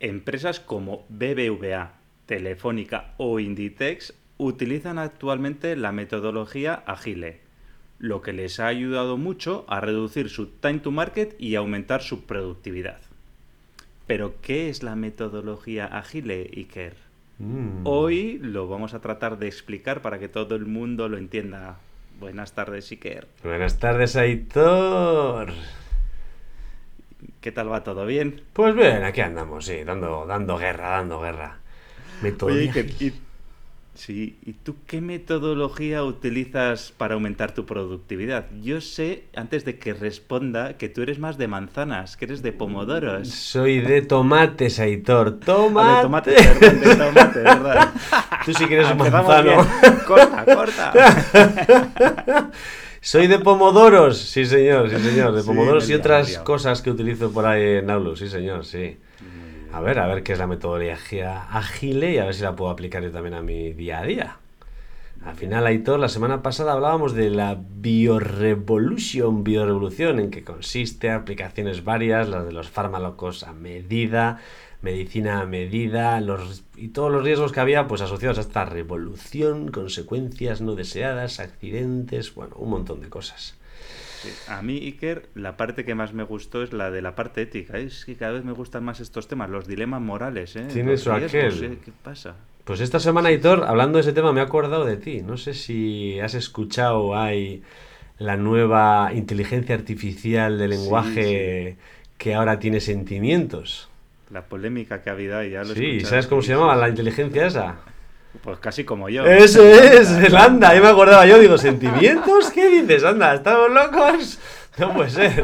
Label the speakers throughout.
Speaker 1: Empresas como BBVA, Telefónica o Inditex utilizan actualmente la metodología Agile, lo que les ha ayudado mucho a reducir su time to market y aumentar su productividad. Pero, ¿qué es la metodología Agile, Iker?
Speaker 2: Mm.
Speaker 1: Hoy lo vamos a tratar de explicar para que todo el mundo lo entienda. Buenas tardes, Iker.
Speaker 2: Buenas tardes, Aitor.
Speaker 1: ¿Qué tal va? ¿Todo bien?
Speaker 2: Pues bien, aquí andamos, sí, dando, dando guerra, dando guerra. Metodología.
Speaker 1: ¿y, sí, ¿y tú qué metodología utilizas para aumentar tu productividad? Yo sé, antes de que responda, que tú eres más de manzanas, que eres de pomodoros.
Speaker 2: Soy de tomates, Aitor.
Speaker 1: Ah,
Speaker 2: ¡Tomate!
Speaker 1: de tomate, perdón, de tomate, ¿verdad?
Speaker 2: Tú sí que eres un
Speaker 1: Empezamos
Speaker 2: manzano.
Speaker 1: Corta, corta.
Speaker 2: Soy de pomodoros, sí señor, sí señor, de pomodoros y otras
Speaker 1: liado.
Speaker 2: cosas que utilizo por ahí en Aulus, sí señor, sí. A ver, a ver qué es la metodología ágil y a ver si la puedo aplicar yo también a mi día a día. Al final, Aitor, la semana pasada hablábamos de la biorevolution, biorevolución, en que consiste aplicaciones varias, las de los fármacos a medida, medicina a medida, los, y todos los riesgos que había pues asociados a esta revolución, consecuencias no deseadas, accidentes, bueno, un montón de cosas.
Speaker 1: Sí, A mí, Iker, la parte que más me gustó es la de la parte ética. Es que cada vez me gustan más estos temas, los dilemas morales. ¿eh?
Speaker 2: Tiene su aquel.
Speaker 1: ¿eh? ¿Qué pasa?
Speaker 2: Pues esta semana, Aitor, hablando de ese tema, me he acordado de ti. No sé si has escuchado, hay la nueva inteligencia artificial de
Speaker 1: Sí,
Speaker 2: lenguaje que ahora tiene sentimientos.
Speaker 1: La polémica que ha habido ahí, ya lo
Speaker 2: Sí. ¿sabes cómo se
Speaker 1: Sí,
Speaker 2: llamaba
Speaker 1: sí,
Speaker 2: la
Speaker 1: sí.
Speaker 2: inteligencia esa?
Speaker 1: Pues casi como yo.
Speaker 2: Eso es, el anda, ahí me acordaba yo, digo, ¿sentimientos? ¿Qué dices? Anda, ¿estamos locos? No puede ser.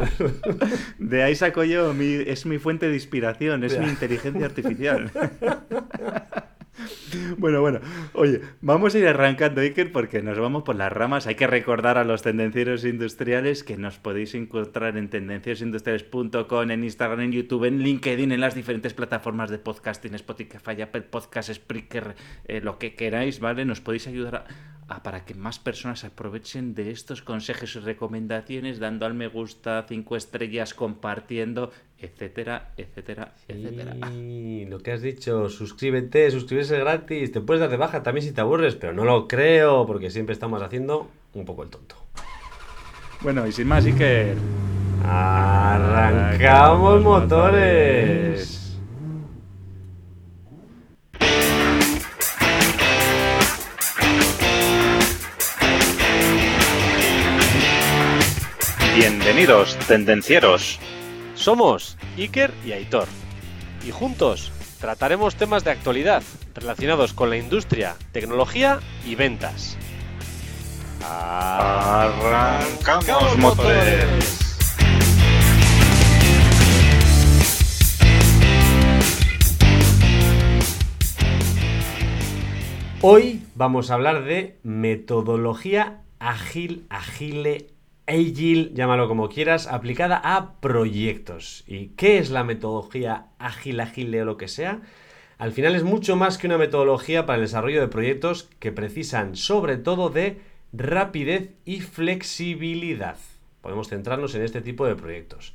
Speaker 1: De ahí saco yo, mi, es mi fuente de inspiración, es mi inteligencia artificial. Bueno, bueno, oye, vamos a ir arrancando, Iker, porque nos vamos por las ramas. Hay que recordar a los tendencieros industriales que nos podéis encontrar en tendenciosindustriales.com, en Instagram, en YouTube, en LinkedIn, en las diferentes plataformas de podcasting, Spotify, Apple Podcast, Spreaker, eh, lo que queráis, ¿vale? Nos podéis ayudar a, a- para que más personas aprovechen de estos consejos y recomendaciones, dando al me gusta, cinco estrellas, compartiendo, etcétera, etcétera, etcétera.
Speaker 2: Sí, lo que has dicho, suscríbete, suscribirse gratis, te puedes dar de baja también si te aburres, pero no lo creo, porque siempre estamos haciendo un poco el tonto.
Speaker 1: Bueno, y sin más, Iker.
Speaker 2: Arrancamos motores.
Speaker 1: Bienvenidos, tendencieros.
Speaker 3: Somos Iker y Aitor. Y juntos trataremos temas de actualidad relacionados con la industria, tecnología y ventas.
Speaker 1: Arrancamos motores.
Speaker 2: Hoy vamos a hablar de metodología ágil, agile, agile, llámalo como quieras, aplicada a proyectos. ¿Y qué es la metodología ágil, agile o lo que sea? Al final es mucho más que una metodología para el desarrollo de proyectos que precisan sobre todo de rapidez y flexibilidad. Podemos centrarnos en este tipo de proyectos.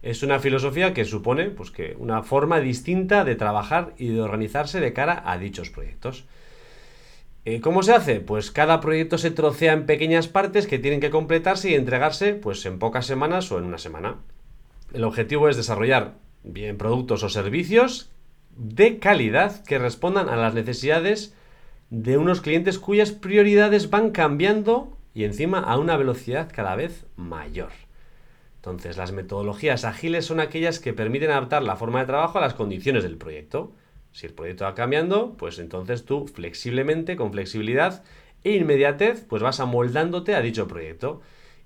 Speaker 2: Es una filosofía que supone pues, que una forma distinta de trabajar y de organizarse de cara a dichos proyectos. Eh, ¿Cómo se hace? Pues cada proyecto se trocea en pequeñas partes que tienen que completarse y entregarse pues, en pocas semanas o en una semana. El objetivo es desarrollar bien productos o servicios de calidad que respondan a las necesidades de unos clientes cuyas prioridades van cambiando y encima a una velocidad cada vez mayor. Entonces, las metodologías ágiles son aquellas que permiten adaptar la forma de trabajo a las condiciones del proyecto. Si el proyecto va cambiando, pues entonces tú flexiblemente, con flexibilidad e inmediatez, pues vas amoldándote a dicho proyecto.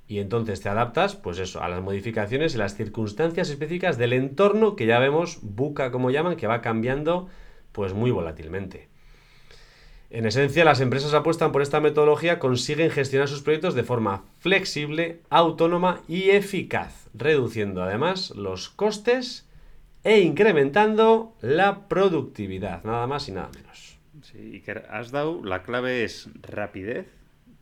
Speaker 2: Y entonces te adaptas, pues eso, a las modificaciones y las circunstancias específicas del entorno que ya vemos, buca como llaman, que va cambiando pues muy volátilmente. En esencia, las empresas apuestan por esta metodología, consiguen gestionar sus proyectos de forma flexible, autónoma y eficaz, reduciendo además los costes e incrementando la productividad, nada más y nada menos.
Speaker 1: Sí, Iker, has dado, la clave es rapidez,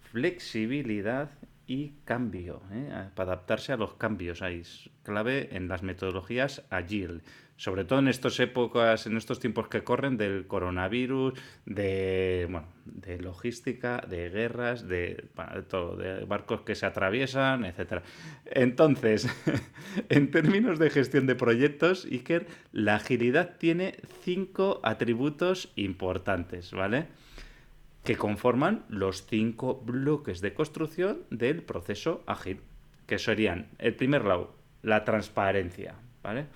Speaker 1: flexibilidad y cambio, ¿eh? para adaptarse a los cambios. Hay clave en las metodologías Agile, sobre todo en estas épocas, en estos tiempos que corren del coronavirus, de, bueno, de logística, de guerras, de, todo, de barcos que se atraviesan, etc. Entonces, en términos de gestión de proyectos, Iker, la agilidad tiene cinco atributos importantes, ¿vale? que conforman los cinco bloques de construcción del proceso ágil, que serían, el primer lado, la transparencia, ¿vale?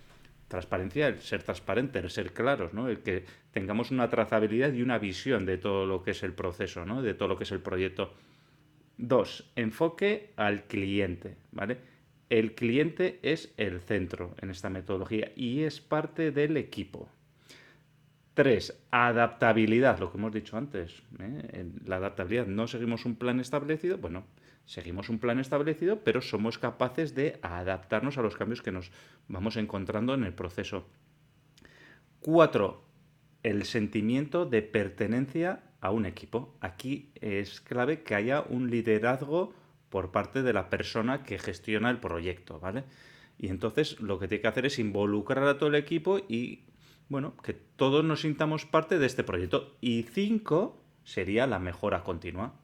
Speaker 1: Transparencia, el ser transparente, el ser claros, ¿no? El que tengamos una trazabilidad y una visión de todo lo que es el proceso, ¿no? De todo lo que es el proyecto. Dos, enfoque al cliente, ¿vale? El cliente es el centro en esta metodología y es parte del equipo, Tres, adaptabilidad, lo que hemos dicho antes. ¿eh? La adaptabilidad, no seguimos un plan establecido, bueno, seguimos un plan establecido, pero somos capaces de adaptarnos a los cambios que nos vamos encontrando en el proceso. Cuatro, el sentimiento de pertenencia a un equipo. Aquí es clave que haya un liderazgo por parte de la persona que gestiona el proyecto, ¿vale? Y entonces lo que tiene que hacer es involucrar a todo el equipo y bueno, que todos nos sintamos parte de este proyecto. Y cinco sería la mejora continua.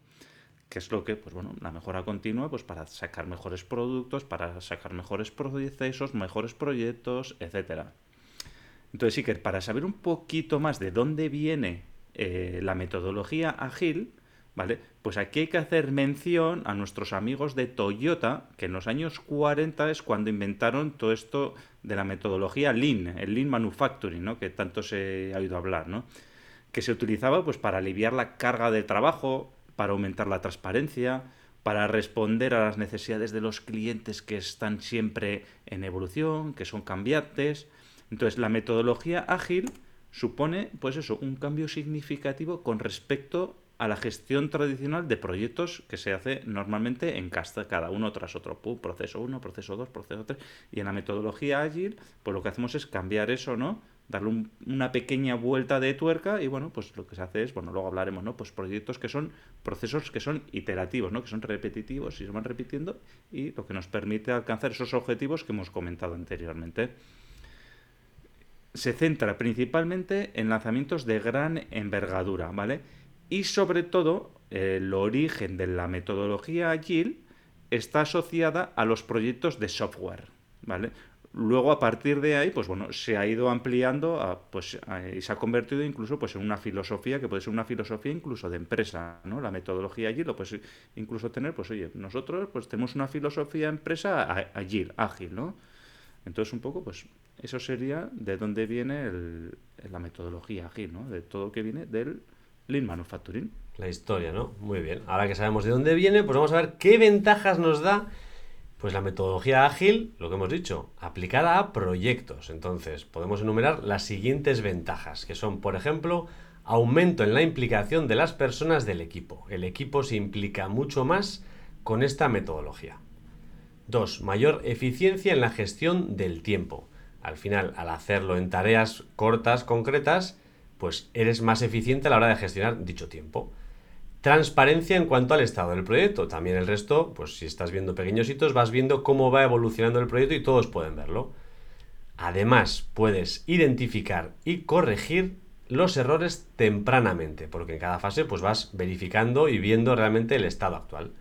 Speaker 1: Que es lo que, pues bueno, la mejora continua, pues para sacar mejores productos, para sacar mejores procesos, mejores proyectos, etcétera. Entonces, que para saber un poquito más de dónde viene eh, la metodología ágil, ¿vale? Pues aquí hay que hacer mención a nuestros amigos de Toyota, que en los años 40 es cuando inventaron todo esto de la metodología Lean, el Lean Manufacturing, ¿no? Que tanto se ha oído hablar, ¿no? Que se utilizaba pues para aliviar la carga de trabajo, para aumentar la transparencia, para responder a las necesidades de los clientes que están siempre en evolución, que son cambiantes. Entonces, la metodología ágil supone, pues eso, un cambio significativo con respecto a la gestión tradicional de proyectos que se hace normalmente en casta, cada uno tras otro. proceso 1, proceso 2, proceso 3. Y en la metodología ágil, pues lo que hacemos es cambiar eso, ¿no? Darle una pequeña vuelta de tuerca y bueno, pues lo que se hace es, bueno, luego hablaremos, ¿no? Pues proyectos que son procesos que son iterativos, ¿no? Que son repetitivos y se van repitiendo y lo que nos permite alcanzar esos objetivos que hemos comentado anteriormente se centra principalmente en lanzamientos de gran envergadura, ¿vale? Y sobre todo, el origen de la metodología Agile está asociada a los proyectos de software, ¿vale? Luego, a partir de ahí, pues bueno, se ha ido ampliando pues, y se ha convertido incluso pues, en una filosofía que puede ser una filosofía incluso de empresa, ¿no? La metodología Agile lo puedes incluso tener, pues oye, nosotros pues tenemos una filosofía empresa Agile, ágil, ¿no? Entonces, un poco, pues eso sería de dónde viene la metodología Agile, ¿no? De todo que viene del Lean Manufacturing.
Speaker 2: La historia, ¿no? Muy bien. Ahora que sabemos de dónde viene, pues vamos a ver qué ventajas nos da pues la metodología ágil, lo que hemos dicho, aplicada a proyectos. Entonces, podemos enumerar las siguientes ventajas, que son, por ejemplo, aumento en la implicación de las personas del equipo. El equipo se implica mucho más con esta metodología. Dos, Mayor eficiencia en la gestión del tiempo. Al final, al hacerlo en tareas cortas, concretas, pues eres más eficiente a la hora de gestionar dicho tiempo. Transparencia en cuanto al estado del proyecto. También el resto, pues si estás viendo pequeños hitos, vas viendo cómo va evolucionando el proyecto y todos pueden verlo. Además, puedes identificar y corregir los errores tempranamente, porque en cada fase pues vas verificando y viendo realmente el estado actual.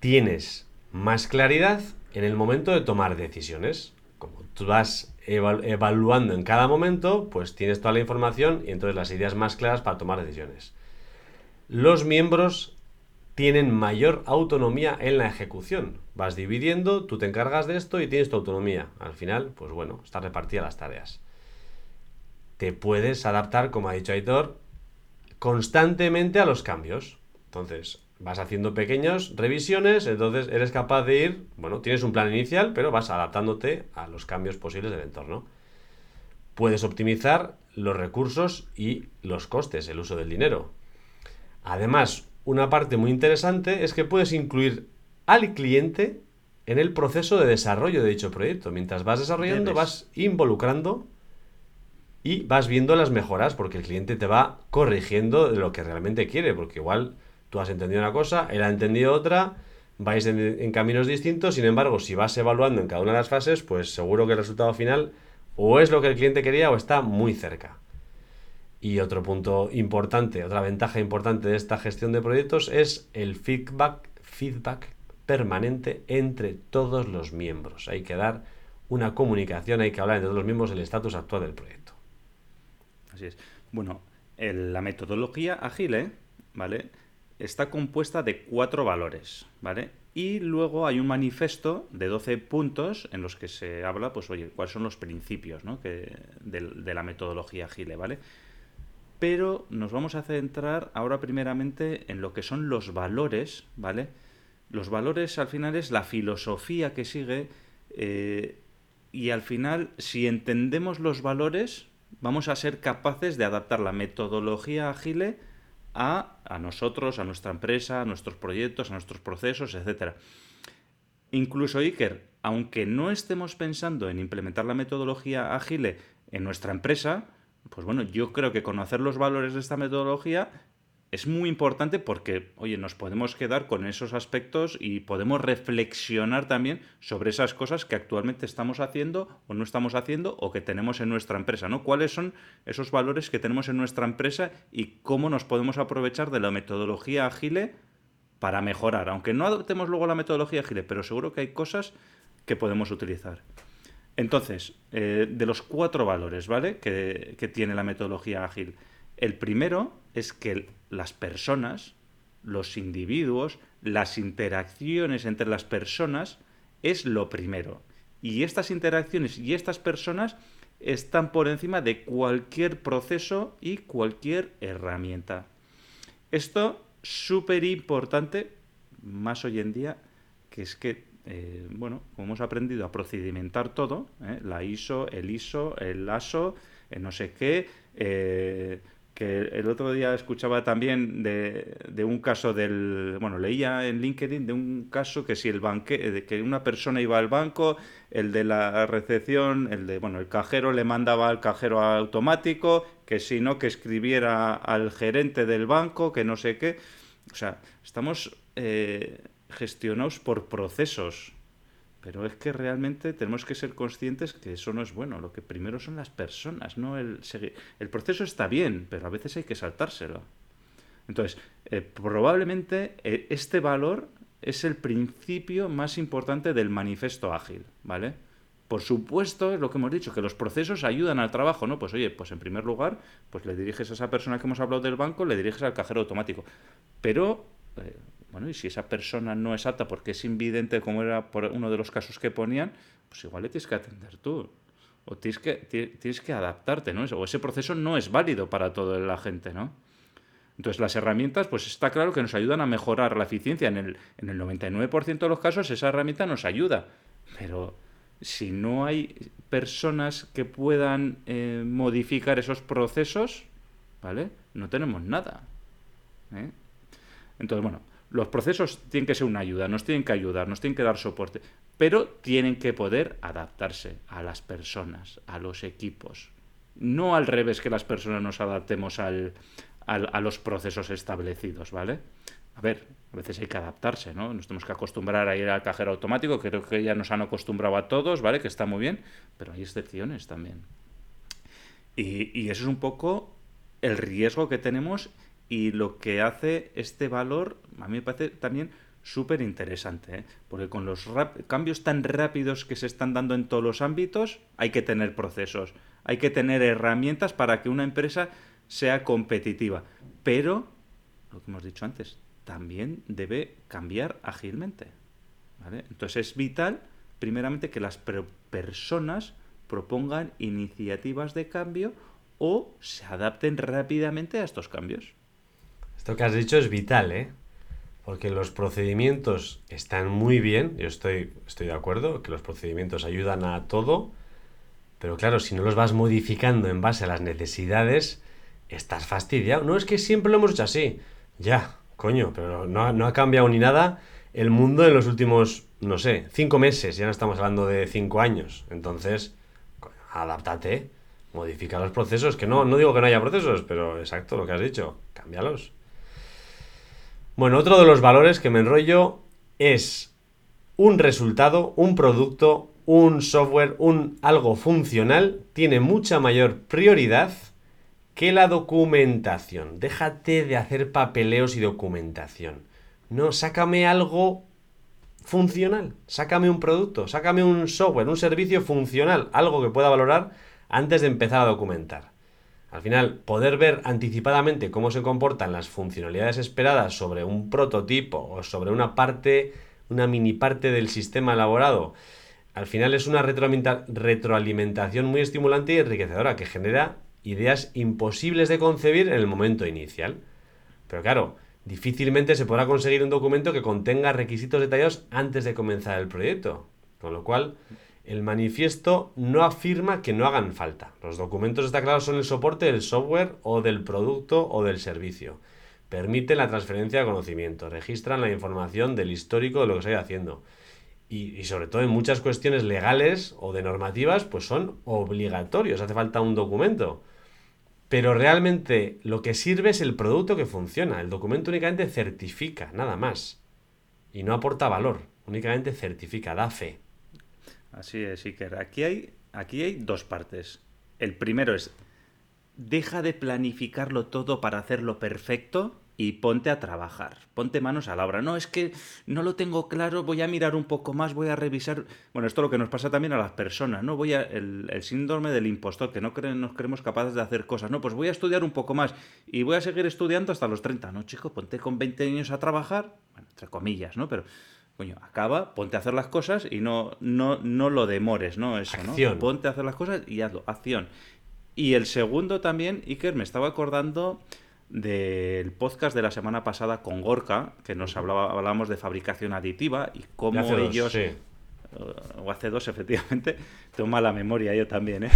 Speaker 2: Tienes más claridad en el momento de tomar decisiones. Como tú vas evaluando en cada momento, pues tienes toda la información y entonces las ideas más claras para tomar decisiones. Los miembros tienen mayor autonomía en la ejecución. Vas dividiendo, tú te encargas de esto y tienes tu autonomía. Al final, pues bueno, están repartidas las tareas. Te puedes adaptar, como ha dicho Aitor, constantemente a los cambios. Entonces, vas haciendo pequeñas revisiones, entonces eres capaz de ir, bueno, tienes un plan inicial, pero vas adaptándote a los cambios posibles del entorno. Puedes optimizar los recursos y los costes, el uso del dinero. Además, una parte muy interesante es que puedes incluir al cliente en el proceso de desarrollo de dicho proyecto. Mientras vas desarrollando, vas involucrando y vas viendo las mejoras, porque el cliente te va corrigiendo de lo que realmente quiere, porque igual Tú has entendido una cosa, él ha entendido otra, vais en, en caminos distintos, sin embargo, si vas evaluando en cada una de las fases, pues seguro que el resultado final o es lo que el cliente quería o está muy cerca. Y otro punto importante, otra ventaja importante de esta gestión de proyectos es el feedback, feedback permanente entre todos los miembros. Hay que dar una comunicación, hay que hablar entre todos los miembros del estatus actual del proyecto.
Speaker 1: Así es. Bueno, la metodología ágil, ¿vale? Está compuesta de cuatro valores, ¿vale? Y luego hay un manifiesto de 12 puntos en los que se habla, pues, oye, cuáles son los principios ¿no? que, de, de, la metodología ágil, ¿vale? Pero nos vamos a centrar ahora primeramente en lo que son los valores, ¿vale? Los valores al final es la filosofía que sigue eh, y al final, si entendemos los valores, vamos a ser capaces de adaptar la metodología ágil a, a nosotros, a nuestra empresa, a nuestros proyectos, a nuestros procesos, etc. Incluso Iker, aunque no estemos pensando en implementar la metodología ágil en nuestra empresa, pues bueno, yo creo que conocer los valores de esta metodología es muy importante porque, oye, nos podemos quedar con esos aspectos y podemos reflexionar también sobre esas cosas que actualmente estamos haciendo o no estamos haciendo o que tenemos en nuestra empresa, ¿no? ¿Cuáles son esos valores que tenemos en nuestra empresa y cómo nos podemos aprovechar de la metodología ágil para mejorar? Aunque no adoptemos luego la metodología ágil, pero seguro que hay cosas que podemos utilizar. Entonces, eh, de los cuatro valores, ¿vale? Que, que tiene la metodología ágil. El primero es que las personas, los individuos, las interacciones entre las personas es lo primero. Y estas interacciones y estas personas están por encima de cualquier proceso y cualquier herramienta. Esto súper importante, más hoy en día, que es que, eh, bueno, hemos aprendido a procedimentar todo, ¿eh? la ISO, el ISO, el ASO, el no sé qué, eh, que el otro día escuchaba también de, de, un caso del, bueno, leía en LinkedIn de un caso que si el banque, que una persona iba al banco, el de la recepción, el de, bueno, el cajero le mandaba al cajero automático, que si no, que escribiera al gerente del banco, que no sé qué. O sea, estamos eh, gestionados por procesos, pero es que realmente tenemos que ser conscientes que eso no es bueno. Lo que primero son las personas, no el El proceso está bien, pero a veces hay que saltárselo. Entonces, eh, probablemente eh, este valor es el principio más importante del manifiesto ágil, ¿vale? Por supuesto, es lo que hemos dicho, que los procesos ayudan al trabajo, ¿no? Pues oye, pues en primer lugar, pues le diriges a esa persona que hemos hablado del banco, le diriges al cajero automático. Pero eh, bueno, y si esa persona no es apta porque es invidente, como era por uno de los casos que ponían, pues igual le tienes que atender tú. O tienes que, tienes que adaptarte, ¿no? O ese proceso no es válido para toda la gente, ¿no? Entonces, las herramientas, pues está claro que nos ayudan a mejorar la eficiencia. En el, en el 99% de los casos, esa herramienta nos ayuda. Pero si no hay personas que puedan eh, modificar esos procesos, ¿vale? No tenemos nada. ¿eh? Entonces, bueno, los procesos tienen que ser una ayuda, nos tienen que ayudar, nos tienen que dar soporte, pero tienen que poder adaptarse a las personas, a los equipos. No al revés que las personas nos adaptemos al, al, a los procesos establecidos, ¿vale? A ver, a veces hay que adaptarse, ¿no? Nos tenemos que acostumbrar a ir al cajero automático, creo que ya nos han acostumbrado a todos, ¿vale? Que está muy bien, pero hay excepciones también. Y, y eso es un poco el riesgo que tenemos y lo que hace este valor, a mí me parece también súper interesante, ¿eh? porque con los cambios tan rápidos que se están dando en todos los ámbitos, hay que tener procesos, hay que tener herramientas para que una empresa sea competitiva. Pero, lo que hemos dicho antes, también debe cambiar ágilmente. Entonces es vital, primeramente, que las personas propongan iniciativas de cambio o se adapten rápidamente a estos cambios.
Speaker 2: Esto que has dicho es vital, ¿eh? Porque los procedimientos están muy bien, yo estoy, estoy de acuerdo, que los procedimientos ayudan a todo, pero claro, si no los vas modificando en base a las necesidades, estás fastidiado. No es que siempre lo hemos hecho así. Ya, coño, pero no, no ha cambiado ni nada el mundo en los últimos, no sé, cinco meses, ya no estamos hablando de cinco años. Entonces, adáptate, modifica los procesos, que no, no digo que no haya procesos, pero exacto lo que has dicho, cámbialos. Bueno, otro de los valores que me enrollo es un resultado, un producto, un software, un algo funcional, tiene mucha mayor prioridad que la documentación. Déjate de hacer papeleos y documentación. No, sácame algo funcional. Sácame un producto, sácame un software, un servicio funcional, algo que pueda valorar antes de empezar a documentar. Al final, poder ver anticipadamente cómo se comportan las funcionalidades esperadas sobre un prototipo o sobre una parte, una mini parte del sistema elaborado, al final es una retroalimentación muy estimulante y enriquecedora que genera ideas imposibles de concebir en el momento inicial. Pero claro, difícilmente se podrá conseguir un documento que contenga requisitos detallados antes de comenzar el proyecto. Con lo cual, el manifiesto no afirma que no hagan falta. Los documentos, está claro, son el soporte del software o del producto o del servicio. Permiten la transferencia de conocimiento, registran la información del histórico de lo que se ido haciendo. Y, y, sobre todo en muchas cuestiones legales o de normativas, pues son obligatorios, hace falta un documento. Pero realmente lo que sirve es el producto que funciona. El documento únicamente certifica, nada más. Y no aporta valor, únicamente certifica, da fe.
Speaker 1: Así es, Iker. Aquí hay, aquí hay dos partes. El primero es, deja de planificarlo todo para hacerlo perfecto y ponte a trabajar, ponte manos a la obra. No, es que no lo tengo claro, voy a mirar un poco más, voy a revisar. Bueno, esto es lo que nos pasa también a las personas, ¿no? Voy a. El, síndrome del impostor, que no nos creemos capaces de hacer cosas. No, pues voy a estudiar un poco más y voy a seguir estudiando hasta los 30. No, chico, ponte con 20 años a trabajar, bueno, entre comillas, ¿no? Pero. Coño, acaba, ponte a hacer las cosas y no, no, no lo demores, ¿no? Eso, ¿no? Ponte a hacer las cosas y hazlo, acción. Y el segundo también, Iker, me estaba acordando del podcast de la semana pasada con Gorka, que nos hablaba, hablábamos de fabricación aditiva y cómo ellos... O hace dos, efectivamente, toma la memoria yo también, ¿eh?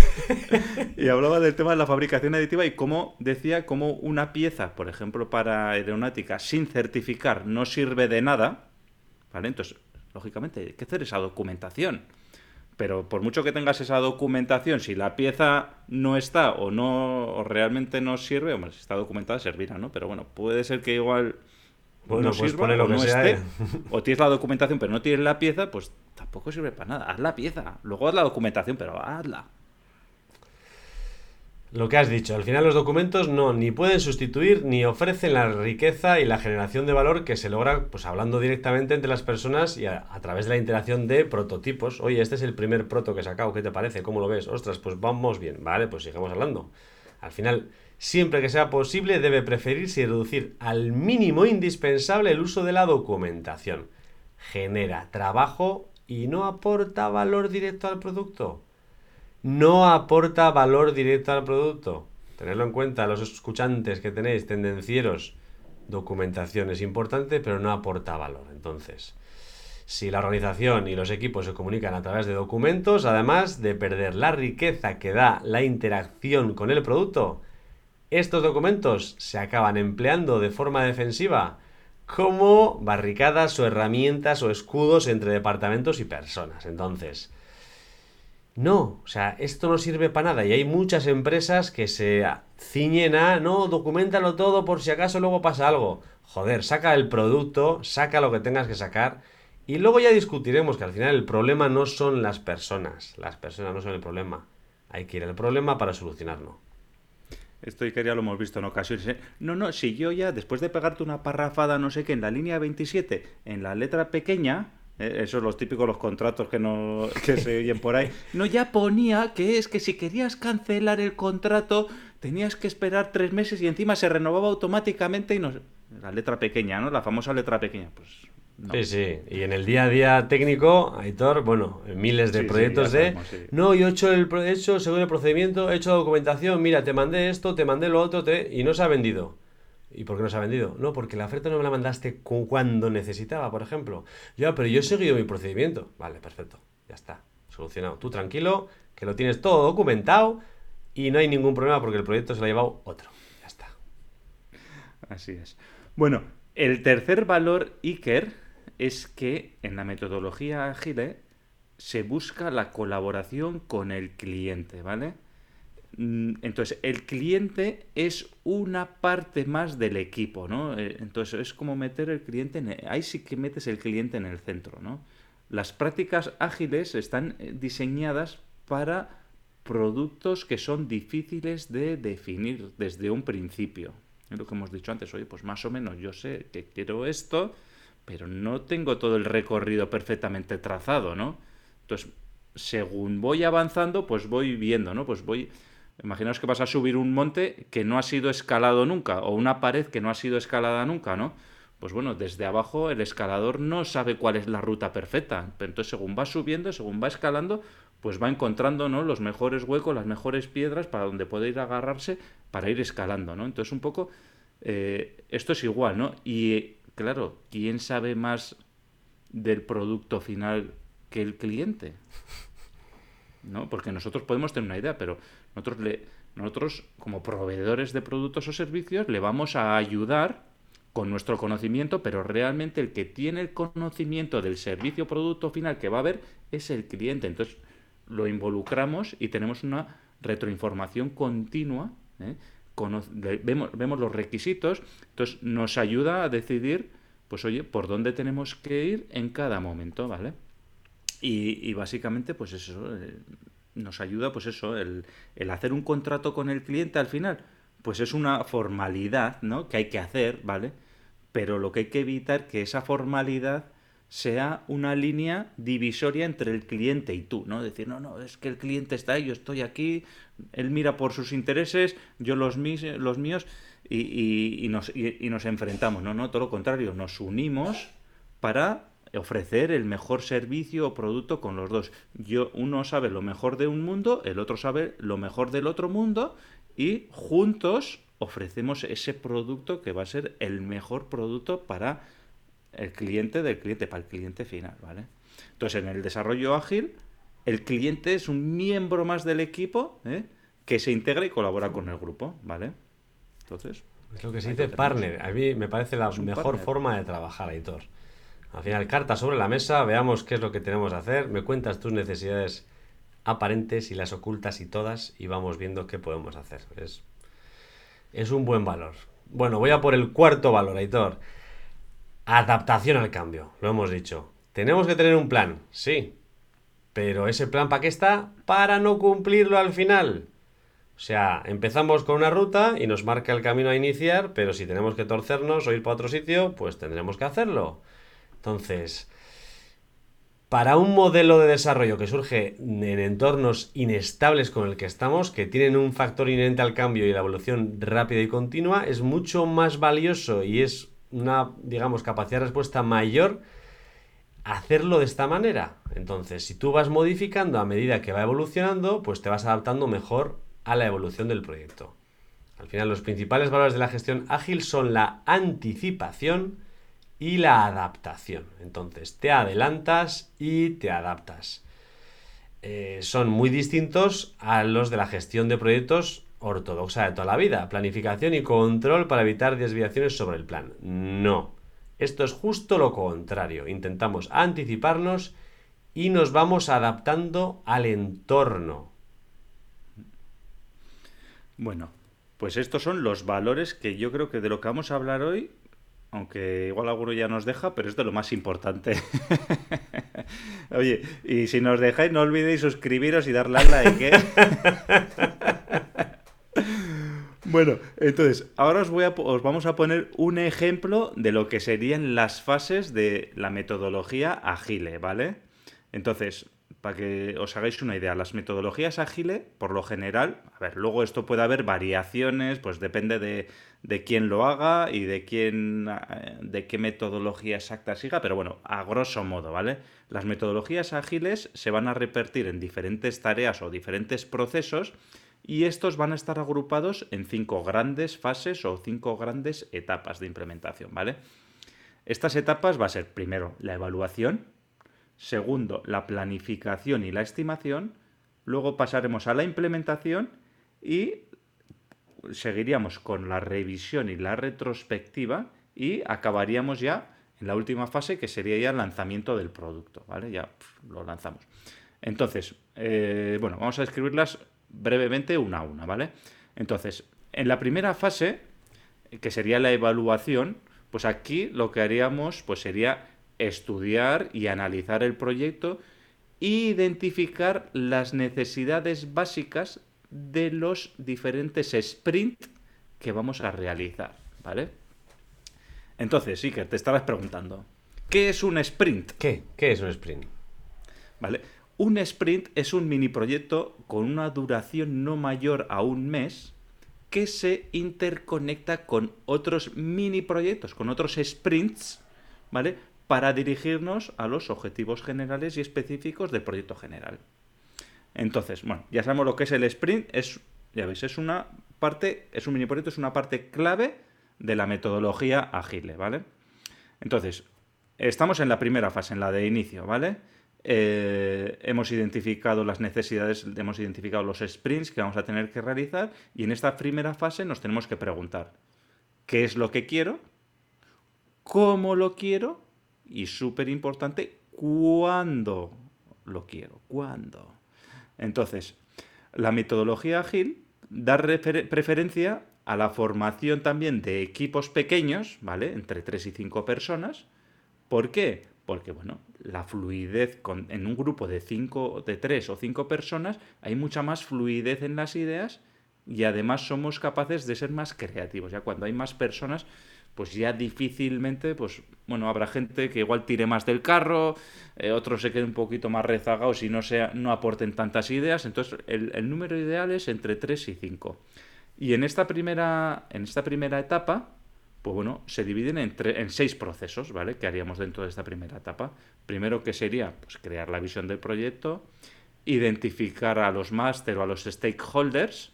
Speaker 1: y hablaba del tema de la fabricación aditiva y cómo decía cómo una pieza, por ejemplo, para aeronáutica, sin certificar no sirve de nada, ¿vale? Entonces, lógicamente, hay que hacer esa documentación pero por mucho que tengas esa documentación, si la pieza no está o no realmente no sirve, hombre, si está documentada servirá, ¿no? Pero bueno, puede ser que igual
Speaker 2: bueno, no pues sirva o no esté,
Speaker 1: o tienes la documentación pero no tienes la pieza, pues tampoco sirve para nada. Haz la pieza, luego haz la documentación, pero hazla.
Speaker 2: Lo que has dicho, al final los documentos no ni pueden sustituir ni ofrecen la riqueza y la generación de valor que se logra pues hablando directamente entre las personas y a, través de la interacción de prototipos. Oye, este es el primer proto que he sacado, ¿qué te parece? ¿Cómo lo ves? Ostras, pues vamos bien, vale, pues sigamos hablando. Al final, siempre que sea posible, debe preferirse y reducir al mínimo indispensable el uso de la documentación. Genera trabajo y no aporta valor directo al producto no aporta valor directo al producto. Tenerlo en cuenta, los escuchantes que tenéis, tendencieros, documentación es importante, pero no aporta valor. Entonces, si la organización y los equipos se comunican a través de documentos, además de perder la riqueza que da la interacción con el producto, estos documentos se acaban empleando de forma defensiva como barricadas o herramientas o escudos entre departamentos y personas. Entonces, no, o sea, esto no sirve para nada y hay muchas empresas que se ciñen a, no, documentalo todo por si acaso luego pasa algo. Joder, saca el producto, saca lo que tengas que sacar y luego ya discutiremos que al final el problema no son las personas, las personas no son el problema. Hay que ir al problema para solucionarlo.
Speaker 1: Esto que ya lo hemos visto en ocasiones. ¿eh? No, no, si yo ya, después de pegarte una parrafada, no sé qué, en la línea 27, en la letra pequeña, eh, Eso es los típicos los contratos que no que se oyen por ahí. No, ya ponía que es que si querías cancelar el contrato tenías que esperar tres meses y encima se renovaba automáticamente y no la letra pequeña, ¿no? La famosa letra pequeña, pues.
Speaker 2: Sí, sí. Y en el día a día técnico, Aitor, bueno, miles de proyectos de. no, yo he hecho el hecho según el procedimiento, he hecho la documentación, mira, te mandé esto, te mandé lo otro, te... y no se ha vendido. ¿Y por qué no se ha vendido? No, porque la oferta no me la mandaste cuando necesitaba, por ejemplo. Ya, pero yo he seguido mi procedimiento. Vale, perfecto. Ya está. Solucionado. Tú tranquilo, que lo tienes todo documentado y no hay ningún problema porque el proyecto se lo ha llevado otro. Ya está.
Speaker 1: Así es. Bueno, el tercer valor Iker es que en la metodología ágil se busca la colaboración con el cliente, ¿vale? Mm, entonces, el cliente es una parte más del equipo, ¿no? Eh, entonces, es como meter el cliente en... ahí sí que metes el cliente en el centro, ¿no? Las prácticas ágiles están eh, diseñadas para productos que son difíciles de definir desde un principio. Es lo que hemos dicho antes, oye, pues más o menos yo sé que quiero esto, pero no tengo todo el recorrido perfectamente trazado, ¿no? Entonces, según voy avanzando, pues voy viendo, ¿no? Pues voy Imaginaos que vas a subir un monte que no ha sido escalado nunca, o una pared que no ha sido escalada nunca, ¿no? Pues bueno, desde abajo el escalador no sabe cuál es la ruta perfecta. Pero entonces, según va subiendo, según va escalando, pues va encontrando ¿no? los mejores huecos, las mejores piedras para donde puede ir a agarrarse para ir escalando, ¿no? Entonces, un poco, eh, esto es igual, ¿no? Y claro, ¿quién sabe más del producto final que el cliente? ¿No? Porque nosotros podemos tener una idea, pero nosotros, le, nosotros, como proveedores de productos o servicios, le vamos a ayudar con nuestro conocimiento, pero realmente el que tiene el conocimiento del servicio producto final que va a haber es el cliente. Entonces, lo involucramos y tenemos una retroinformación continua. ¿eh? vemos, vemos los requisitos, entonces nos ayuda a decidir, pues oye, por dónde tenemos que ir en cada momento, ¿vale? Y, y básicamente, pues eso, eh, nos ayuda, pues eso, el, hacer un contrato con el cliente al final, pues es una formalidad, ¿no? Que hay que hacer, ¿vale? Pero lo que hay que evitar que esa formalidad sea una línea divisoria entre el cliente y tú, ¿no? Decir, no, no, es que el cliente está ahí, yo estoy aquí, él mira por sus intereses, yo los, mis, los míos, y, y, nos, y, nos enfrentamos, ¿no? No, todo lo contrario, nos unimos para ofrecer el mejor servicio o producto con los dos. Yo, uno sabe lo mejor de un mundo, el otro sabe lo mejor del otro mundo y juntos ofrecemos ese producto que va a ser el mejor producto para el cliente del cliente, para el cliente final, ¿vale? Entonces, en el desarrollo ágil, el cliente es un miembro más del equipo ¿eh? que se integra y colabora con el grupo, ¿vale? Entonces...
Speaker 2: Es lo que se dice partner. A mí me parece la mejor forma de trabajar, Aitor. Al final, carta sobre la mesa, veamos qué es lo que tenemos que hacer, me cuentas tus necesidades aparentes y las ocultas y todas y vamos viendo qué podemos hacer. Es, es un buen valor. Bueno, voy a por el cuarto valor, Aitor. Adaptación al cambio, lo hemos dicho. Tenemos que tener un plan, sí. Pero ese plan para qué está? Para no cumplirlo al final. O sea, empezamos con una ruta y nos marca el camino a iniciar, pero si tenemos que torcernos o ir para otro sitio, pues tendremos que hacerlo. Entonces, para un modelo de desarrollo que surge en entornos inestables con el que estamos, que tienen un factor inherente al cambio y la evolución rápida y continua, es mucho más valioso y es una, digamos, capacidad de respuesta mayor hacerlo de esta manera. Entonces, si tú vas modificando a medida que va evolucionando, pues te vas adaptando mejor a la evolución del proyecto. Al final, los principales valores de la gestión ágil son la anticipación, y la adaptación. Entonces, te adelantas y te adaptas. Eh, son muy distintos a los de la gestión de proyectos ortodoxa de toda la vida. Planificación y control para evitar desviaciones sobre el plan. No. Esto es justo lo contrario. Intentamos anticiparnos y nos vamos adaptando al entorno.
Speaker 1: Bueno, pues estos son los valores que yo creo que de lo que vamos a hablar hoy aunque igual alguno ya nos deja, pero es de lo más importante. Oye, y si nos dejáis, no olvidéis suscribiros y darle al like. ¿eh? bueno, entonces, ahora os, voy a, os vamos a poner un ejemplo de lo que serían las fases de la metodología Agile, ¿vale? Entonces, para que os hagáis una idea, las metodologías ágiles, por lo general, a ver, luego esto puede haber variaciones, pues depende de, de quién lo haga y de quién, eh, de qué metodología exacta siga, pero bueno, a grosso modo, ¿vale? Las metodologías ágiles se van a repartir en diferentes tareas o diferentes procesos y estos van a estar agrupados en cinco grandes fases o cinco grandes etapas de implementación, ¿vale? Estas etapas va a ser primero la evaluación, Segundo, la planificación y la estimación. Luego pasaremos a la implementación y seguiríamos con la revisión y la retrospectiva y acabaríamos ya en la última fase que sería ya el lanzamiento del producto, ¿vale? Ya lo lanzamos. Entonces, eh, bueno, vamos a describirlas brevemente una a una, ¿vale? Entonces, en la primera fase, que sería la evaluación, pues aquí lo que haríamos pues sería estudiar y analizar el proyecto e identificar las necesidades básicas de los diferentes sprints que vamos a realizar, ¿vale? Entonces, Iker, te estabas preguntando, ¿qué es un sprint?
Speaker 2: ¿Qué? ¿Qué es un sprint?
Speaker 1: ¿Vale? Un sprint es un mini proyecto con una duración no mayor a un mes que se interconecta con otros mini proyectos, con otros sprints, ¿vale? Para dirigirnos a los objetivos generales y específicos del proyecto general. Entonces, bueno, ya sabemos lo que es el sprint, es, ya veis, es una parte, es un mini proyecto, es una parte clave de la metodología ágil, ¿vale? Entonces, estamos en la primera fase, en la de inicio, ¿vale? Eh, hemos identificado las necesidades, hemos identificado los sprints que vamos a tener que realizar y en esta primera fase nos tenemos que preguntar qué es lo que quiero, cómo lo quiero y súper importante, cuándo lo quiero, cuándo. Entonces, la metodología ágil da preferencia a la formación también de equipos pequeños, ¿vale? Entre 3 y 5 personas. ¿Por qué? Porque, bueno, la fluidez en un grupo de cinco, de tres o cinco personas, hay mucha más fluidez en las ideas y además somos capaces de ser más creativos. Ya cuando hay más personas, pues ya difícilmente, pues bueno, habrá gente que igual tire más del carro, eh, otros se queden un poquito más rezagados y no, sea, no aporten tantas ideas. Entonces, el, número ideal es entre 3 y 5. Y en esta primera, en esta primera etapa, pues bueno, se dividen en, en seis procesos, ¿vale? Que haríamos dentro de esta primera etapa. Primero que sería pues, crear la visión del proyecto, identificar a los máster o a los stakeholders.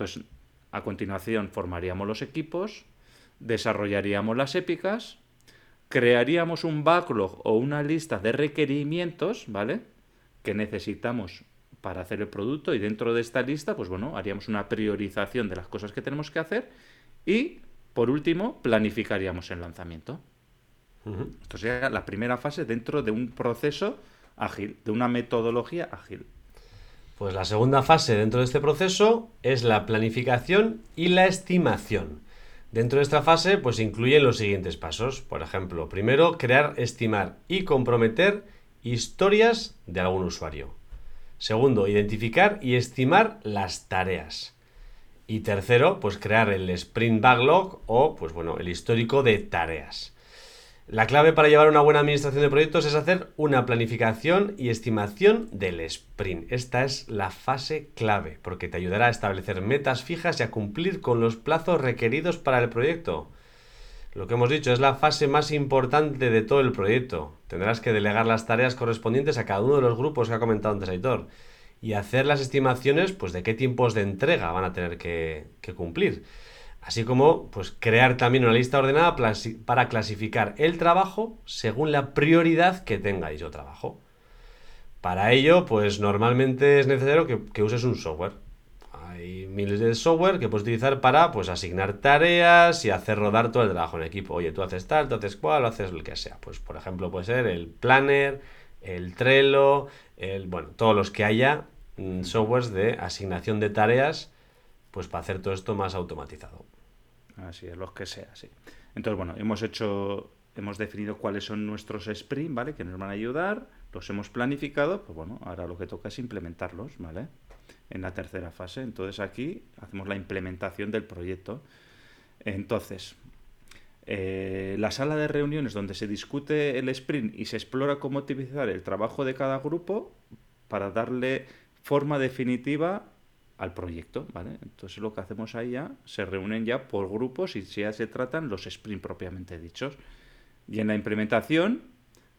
Speaker 1: Entonces, a continuación formaríamos los equipos, desarrollaríamos las épicas, crearíamos un backlog o una lista de requerimientos, ¿vale? Que necesitamos para hacer el producto y dentro de esta lista, pues bueno, haríamos una priorización de las cosas que tenemos que hacer y por último, planificaríamos el lanzamiento. Esto sería la primera fase dentro de un proceso ágil, de una metodología ágil.
Speaker 2: Pues la segunda fase dentro de este proceso es la planificación y la estimación. Dentro de esta fase, pues incluyen los siguientes pasos. Por ejemplo, primero, crear, estimar y comprometer historias de algún usuario. Segundo, identificar y estimar las tareas. Y tercero, pues crear el sprint backlog o, pues bueno, el histórico de tareas. La clave para llevar una buena administración de proyectos es hacer una planificación y estimación del sprint. Esta es la fase clave porque te ayudará a establecer metas fijas y a cumplir con los plazos requeridos para el proyecto. Lo que hemos dicho es la fase más importante de todo el proyecto. Tendrás que delegar las tareas correspondientes a cada uno de los grupos que ha comentado antes Aitor y hacer las estimaciones pues, de qué tiempos de entrega van a tener que, cumplir. Así como pues, crear también una lista ordenada para clasificar el trabajo según la prioridad que tenga dicho trabajo. Para ello, pues normalmente es necesario que, uses un software. Hay miles de software que puedes utilizar para pues, asignar tareas y hacer rodar todo el trabajo en equipo. Oye, tú haces tal, tú haces cual, haces el que sea. Pues, por ejemplo, puede ser el Planner, el Trello, el, bueno, todos los que haya mm, softwares de asignación de tareas, pues para hacer todo esto más automatizado.
Speaker 1: Así es, los que sea, sí. Entonces, bueno, hemos hecho, hemos definido cuáles son nuestros sprints, ¿vale? Que nos van a ayudar, los hemos planificado, pues bueno, ahora lo que toca es implementarlos, ¿vale? En la tercera fase. Entonces aquí hacemos la implementación del proyecto. Entonces, eh, la sala de reuniones donde se discute el sprint y se explora cómo optimizar el trabajo de cada grupo para darle forma definitiva al proyecto, ¿vale? Entonces lo que hacemos ahí ya, se reúnen ya por grupos y se tratan los sprint propiamente dichos. Y en la implementación,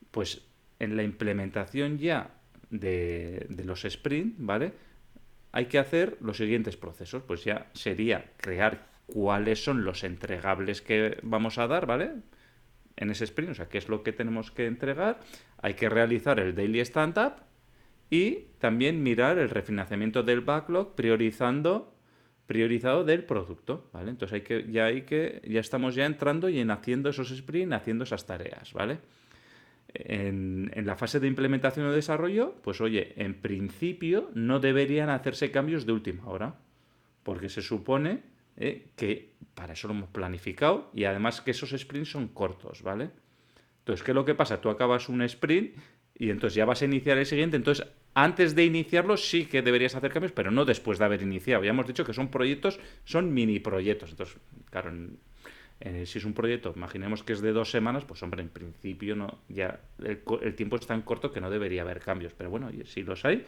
Speaker 1: pues en la implementación ya de, de los sprint, ¿vale? Hay que hacer los siguientes procesos, pues ya sería crear cuáles son los entregables que vamos a dar, ¿vale? En ese sprint, o sea, qué es lo que tenemos que entregar. Hay que realizar el daily stand-up y también mirar el refinanciamiento del backlog priorizando priorizado del producto, ¿vale? Entonces hay que ya hay que ya estamos ya entrando y en haciendo esos sprints, haciendo esas tareas, ¿vale? en, en, la fase de implementación o desarrollo, pues oye, en principio no deberían hacerse cambios de última hora, porque se supone ¿eh? que para eso lo hemos planificado y además que esos sprints son cortos, ¿vale? Entonces, ¿qué es lo que pasa? Tú acabas un sprint y entonces ya vas a iniciar el siguiente, entonces antes de iniciarlo sí que deberías hacer cambios, pero no después de haber iniciado. Ya hemos dicho que son proyectos, son mini proyectos. Entonces, claro, si es un proyecto, imaginemos que es de dos semanas, pues hombre, en principio no, ya el, tiempo es tan corto que no debería haber cambios. Pero bueno, si los hay,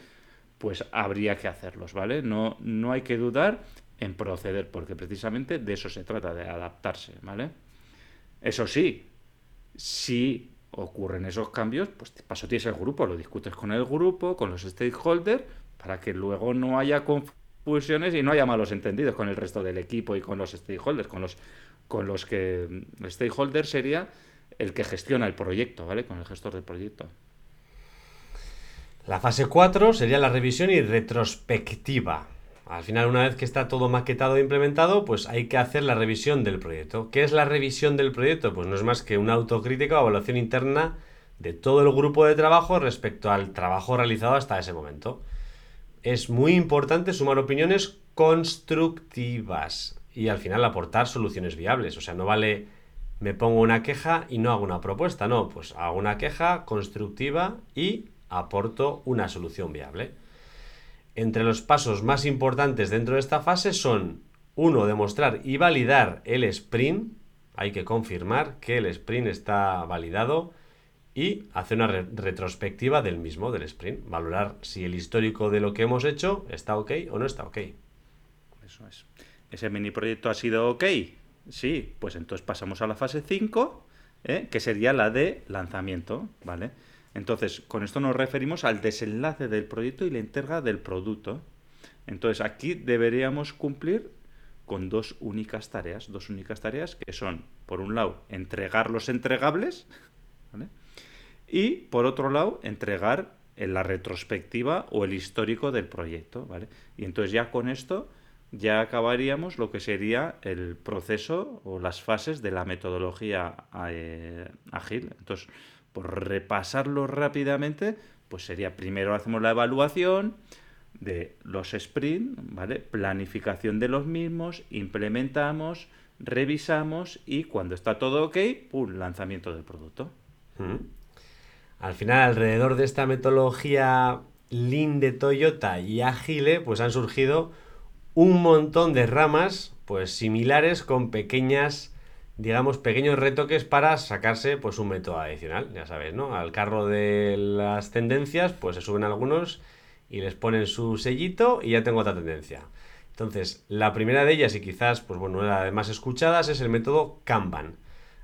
Speaker 1: pues habría que hacerlos, ¿vale? No, no hay que dudar en proceder, porque precisamente de eso se trata, de adaptarse, ¿vale? Eso sí, si ocurren esos cambios, pues paso tienes el grupo, lo discutes con el grupo, con los stakeholders, para que luego no haya confusiones y no haya malos entendidos con el resto del equipo y con los stakeholders, con los con los que el stakeholder sería el que gestiona el proyecto, ¿vale? Con el gestor del proyecto.
Speaker 2: La fase 4 sería la revisión y retrospectiva. Al final, una vez que está todo maquetado e implementado, pues hay que hacer la revisión del proyecto. ¿Qué es la revisión del proyecto? Pues no es más que una autocrítica o evaluación interna de todo el grupo de trabajo respecto al trabajo realizado hasta ese momento. Es muy importante sumar opiniones constructivas y al final aportar soluciones viables. O sea, no vale me pongo una queja y no hago una propuesta, no, pues hago una queja constructiva y aporto una solución viable. Entre los pasos más importantes dentro de esta fase son, uno, demostrar y validar el sprint, hay que confirmar que el sprint está validado y hacer una retrospectiva del mismo, del sprint, valorar si el histórico de lo que hemos hecho está ok o no está ok.
Speaker 1: Eso es ese mini proyecto ha sido ok, sí, pues entonces pasamos a la fase 5, ¿eh? que sería la de lanzamiento, ¿vale? Entonces, con esto nos referimos al desenlace del proyecto y la entrega del producto. Entonces, aquí deberíamos cumplir con dos únicas tareas, dos únicas tareas que son, por un lado, entregar los entregables, ¿vale? Y, por otro lado, entregar en la retrospectiva o el histórico del proyecto, ¿vale? Y entonces ya con esto ya acabaríamos lo que sería el proceso o las fases de la metodología eh, ágil. Entonces, por repasarlo rápidamente, pues sería primero hacemos la evaluación de los sprint, ¿vale? Planificación de los mismos, implementamos, revisamos y cuando está todo ok, ¡pum! lanzamiento del producto.
Speaker 2: Al final, alrededor de esta metodología Lean de Toyota y Agile, pues han surgido un montón de ramas, pues similares con pequeñas, digamos, pequeños retoques para sacarse, pues un método adicional, ya sabes, ¿no? Al carro de las tendencias, pues se suben algunos y les ponen su sellito y ya tengo otra tendencia. Entonces, la primera de ellas y quizás, pues bueno, una de más escuchadas es el método Kanban.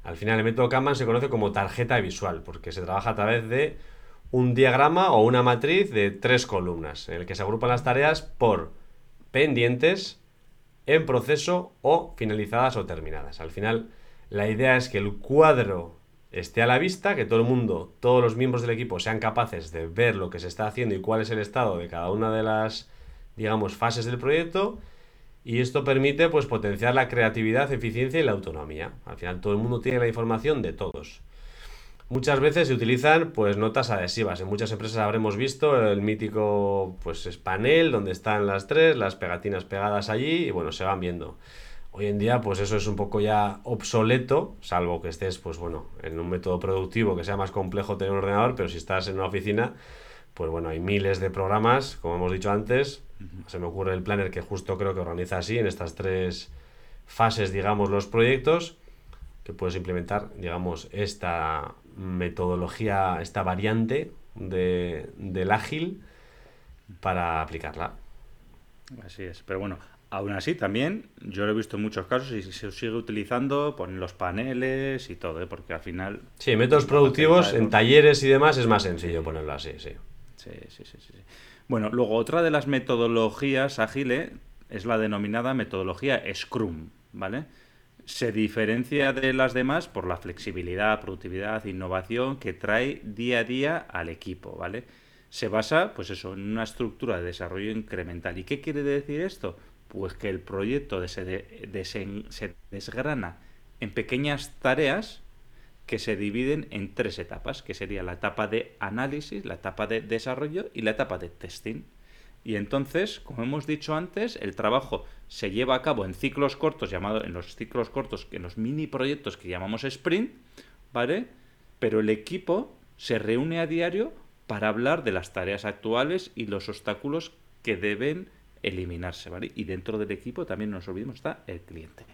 Speaker 2: Al final, el método Kanban se conoce como tarjeta visual, porque se trabaja a través de un diagrama o una matriz de tres columnas, en el que se agrupan las tareas por pendientes, en proceso o finalizadas o terminadas. Al final, la idea es que el cuadro esté a la vista, que todo el mundo, todos los miembros del equipo sean capaces de ver lo que se está haciendo y cuál es el estado de cada una de las, digamos, fases del proyecto. Y esto permite pues potenciar la creatividad, eficiencia y la autonomía. Al final todo el mundo tiene la información de todos. Muchas veces se utilizan pues notas adhesivas. En muchas empresas habremos visto el mítico pues es panel donde están las tres, las pegatinas pegadas allí y bueno, se van viendo. Hoy en día pues eso es un poco ya obsoleto, salvo que estés pues bueno, en un método productivo que sea más complejo tener un ordenador, pero si estás en una oficina, pues bueno, hay miles de programas, como hemos dicho antes. Se me ocurre el planner que justo creo que organiza así en estas tres fases, digamos, los proyectos que puedes implementar, digamos, esta metodología, esta variante de, del ágil para aplicarla.
Speaker 1: Así es, pero bueno, aún así también yo lo he visto en muchos casos y se sigue utilizando, ponen los paneles y todo, ¿eh? porque al final...
Speaker 2: Sí, métodos productivos en talleres y demás es más sencillo ponerlo así, sí.
Speaker 1: Sí, sí, sí, sí. Bueno, luego otra de las metodologías ágiles es la denominada metodología Scrum, ¿vale? se diferencia de las demás por la flexibilidad, productividad, innovación que trae día a día al equipo, ¿vale? Se basa, pues eso, en una estructura de desarrollo incremental. ¿Y qué quiere decir esto? Pues que el proyecto se, desgrana en pequeñas tareas que se dividen en tres etapas, que sería la etapa de análisis, la etapa de desarrollo y la etapa de testing. Y entonces, como hemos dicho antes, el trabajo se lleva a cabo en ciclos cortos, llamado en los ciclos cortos, en los mini proyectos que llamamos sprint, ¿vale? Pero el equipo se reúne a diario para hablar de las tareas actuales y los obstáculos que deben eliminarse, ¿vale? Y dentro del equipo también no nos olvidemos está el cliente.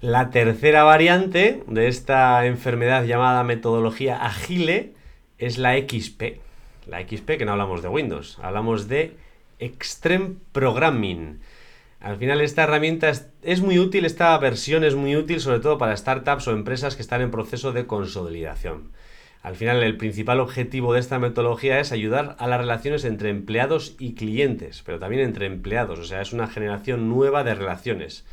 Speaker 2: La tercera variante de esta enfermedad llamada metodología agile es la XP. La XP que no hablamos de Windows, hablamos de Extreme Programming. Al final esta herramienta es, muy útil, esta versión es muy útil sobre todo para startups o empresas que están en proceso de consolidación. Al final el principal objetivo de esta metodología es ayudar a las relaciones entre empleados y clientes, pero también entre empleados, o sea, es una generación nueva de relaciones.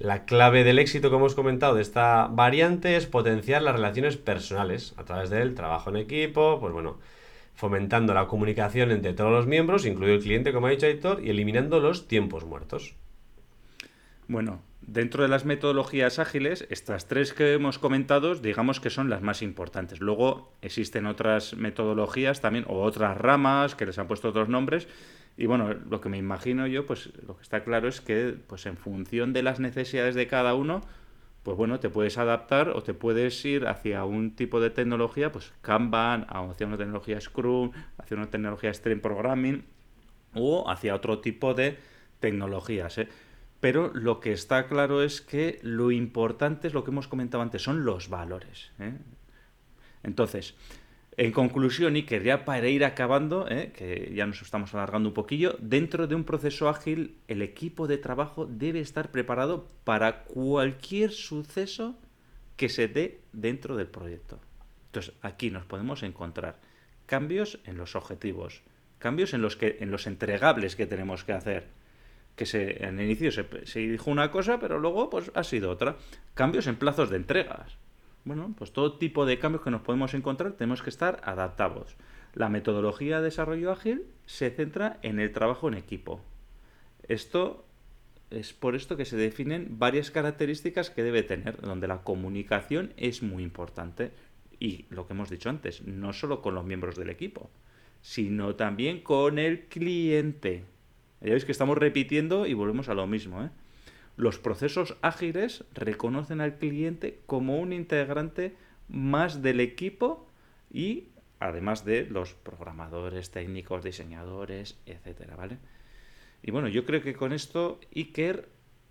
Speaker 2: La clave del éxito que hemos comentado de esta variante es potenciar las relaciones personales a través del trabajo en equipo, pues bueno, fomentando la comunicación entre todos los miembros, incluido el cliente, como ha dicho Héctor, y eliminando los tiempos muertos.
Speaker 1: Bueno, dentro de las metodologías ágiles, estas tres que hemos comentado, digamos que son las más importantes. Luego existen otras metodologías también, o otras ramas que les han puesto otros nombres, y bueno, lo que me imagino yo, pues lo que está claro es que pues en función de las necesidades de cada uno, pues bueno, te puedes adaptar o te puedes ir hacia un tipo de tecnología, pues Kanban, hacia una tecnología Scrum, hacia una tecnología Stream Programming o hacia otro tipo de tecnologías. ¿eh? Pero lo que está claro es que lo importante es lo que hemos comentado antes, son los valores. ¿eh? Entonces, en conclusión, y que ya para ir acabando, ¿eh? que ya nos estamos alargando un poquillo, dentro de un proceso ágil, el equipo de trabajo debe estar preparado para cualquier suceso que se dé dentro del proyecto. Entonces, aquí nos podemos encontrar cambios en los objetivos, cambios en los, que, en los entregables que tenemos que hacer. Que se, en el inicio se, se dijo una cosa, pero luego pues, ha sido otra. Cambios en plazos de entregas bueno, pues todo tipo de cambios que nos podemos encontrar tenemos que estar adaptados. La metodología de desarrollo ágil se centra en el trabajo en equipo. Esto es por esto que se definen varias características que debe tener, donde la comunicación es muy importante. Y lo que hemos dicho antes, no solo con los miembros del equipo, sino también con el cliente. Ya veis que estamos repitiendo y volvemos a lo mismo. ¿eh? Los procesos ágiles reconocen al cliente como un integrante más del equipo y además de los programadores, técnicos, diseñadores, etcétera, ¿vale? Y bueno, yo creo que con esto, Iker,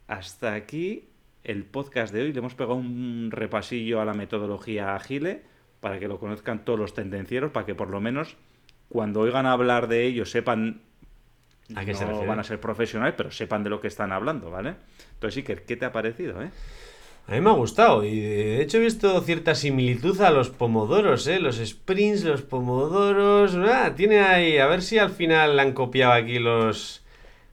Speaker 1: hasta aquí el podcast de hoy. Le hemos pegado un repasillo a la metodología ágil para que lo conozcan todos los tendencieros, para que por lo menos cuando oigan hablar de ello sepan ¿A qué no van a ser profesionales, pero sepan de lo que están hablando, ¿vale? Entonces, Iker, ¿qué te ha parecido, eh?
Speaker 2: A mí me ha gustado y de hecho he visto cierta similitud a los pomodoros, ¿eh? Los sprints, los pomodoros... Ah, tiene ahí... A ver si al final han copiado aquí los,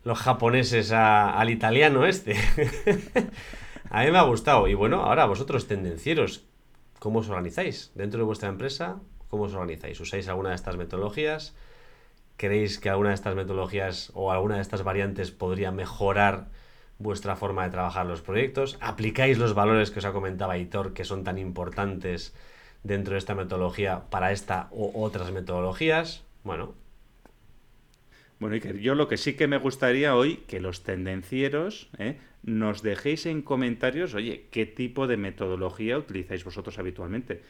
Speaker 2: los japoneses al italiano este. a mí me ha gustado. Y bueno, ahora vosotros tendencieros, ¿cómo os organizáis? Dentro de vuestra empresa, ¿cómo os organizáis? ¿Usáis alguna de estas metodologías? ¿Creéis que alguna de estas metodologías o alguna de estas variantes podría mejorar vuestra forma de trabajar los proyectos? ¿Aplicáis los valores que os ha comentado Aitor que son tan importantes dentro de esta metodología para esta u otras metodologías? Bueno.
Speaker 1: Bueno, Iker, yo lo que sí que me gustaría hoy que los tendencieros ¿eh? nos dejéis en comentarios, oye, qué tipo de metodología utilizáis vosotros habitualmente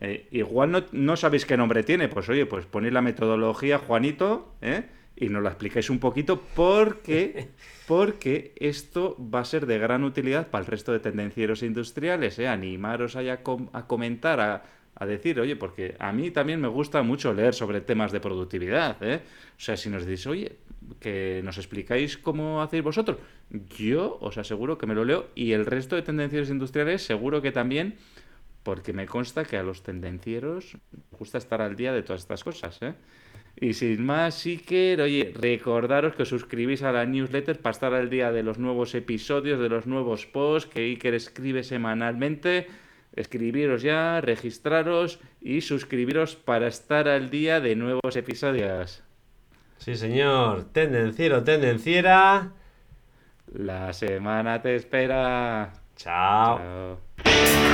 Speaker 1: eh, igual no, sabéis qué nombre tiene, pues oye, pues ponéis la metodología Juanito ¿eh? y nos la explicáis un poquito porque, porque esto va a ser de gran utilidad para el resto de tendencieros industriales. ¿eh? Animaros a, a comentar, a, a, decir, oye, porque a mí también me gusta mucho leer sobre temas de productividad. ¿eh? O sea, si nos decís, oye, que nos explicáis cómo hacéis vosotros, yo os aseguro que me lo leo y el resto de tendencieros industriales seguro que también porque me consta que a los tendencieros gusta estar al día de todas estas cosas, ¿eh? Y sin más, que, oye, recordaros que os suscribís a la newsletter para estar al día de los nuevos episodios, de los nuevos posts que Iker escribe semanalmente. Escribiros ya, registraros y suscribiros para estar al día de nuevos episodios.
Speaker 2: Sí, señor. Tendenciero, tendenciera.
Speaker 1: La semana te espera.
Speaker 2: Chao. Chao.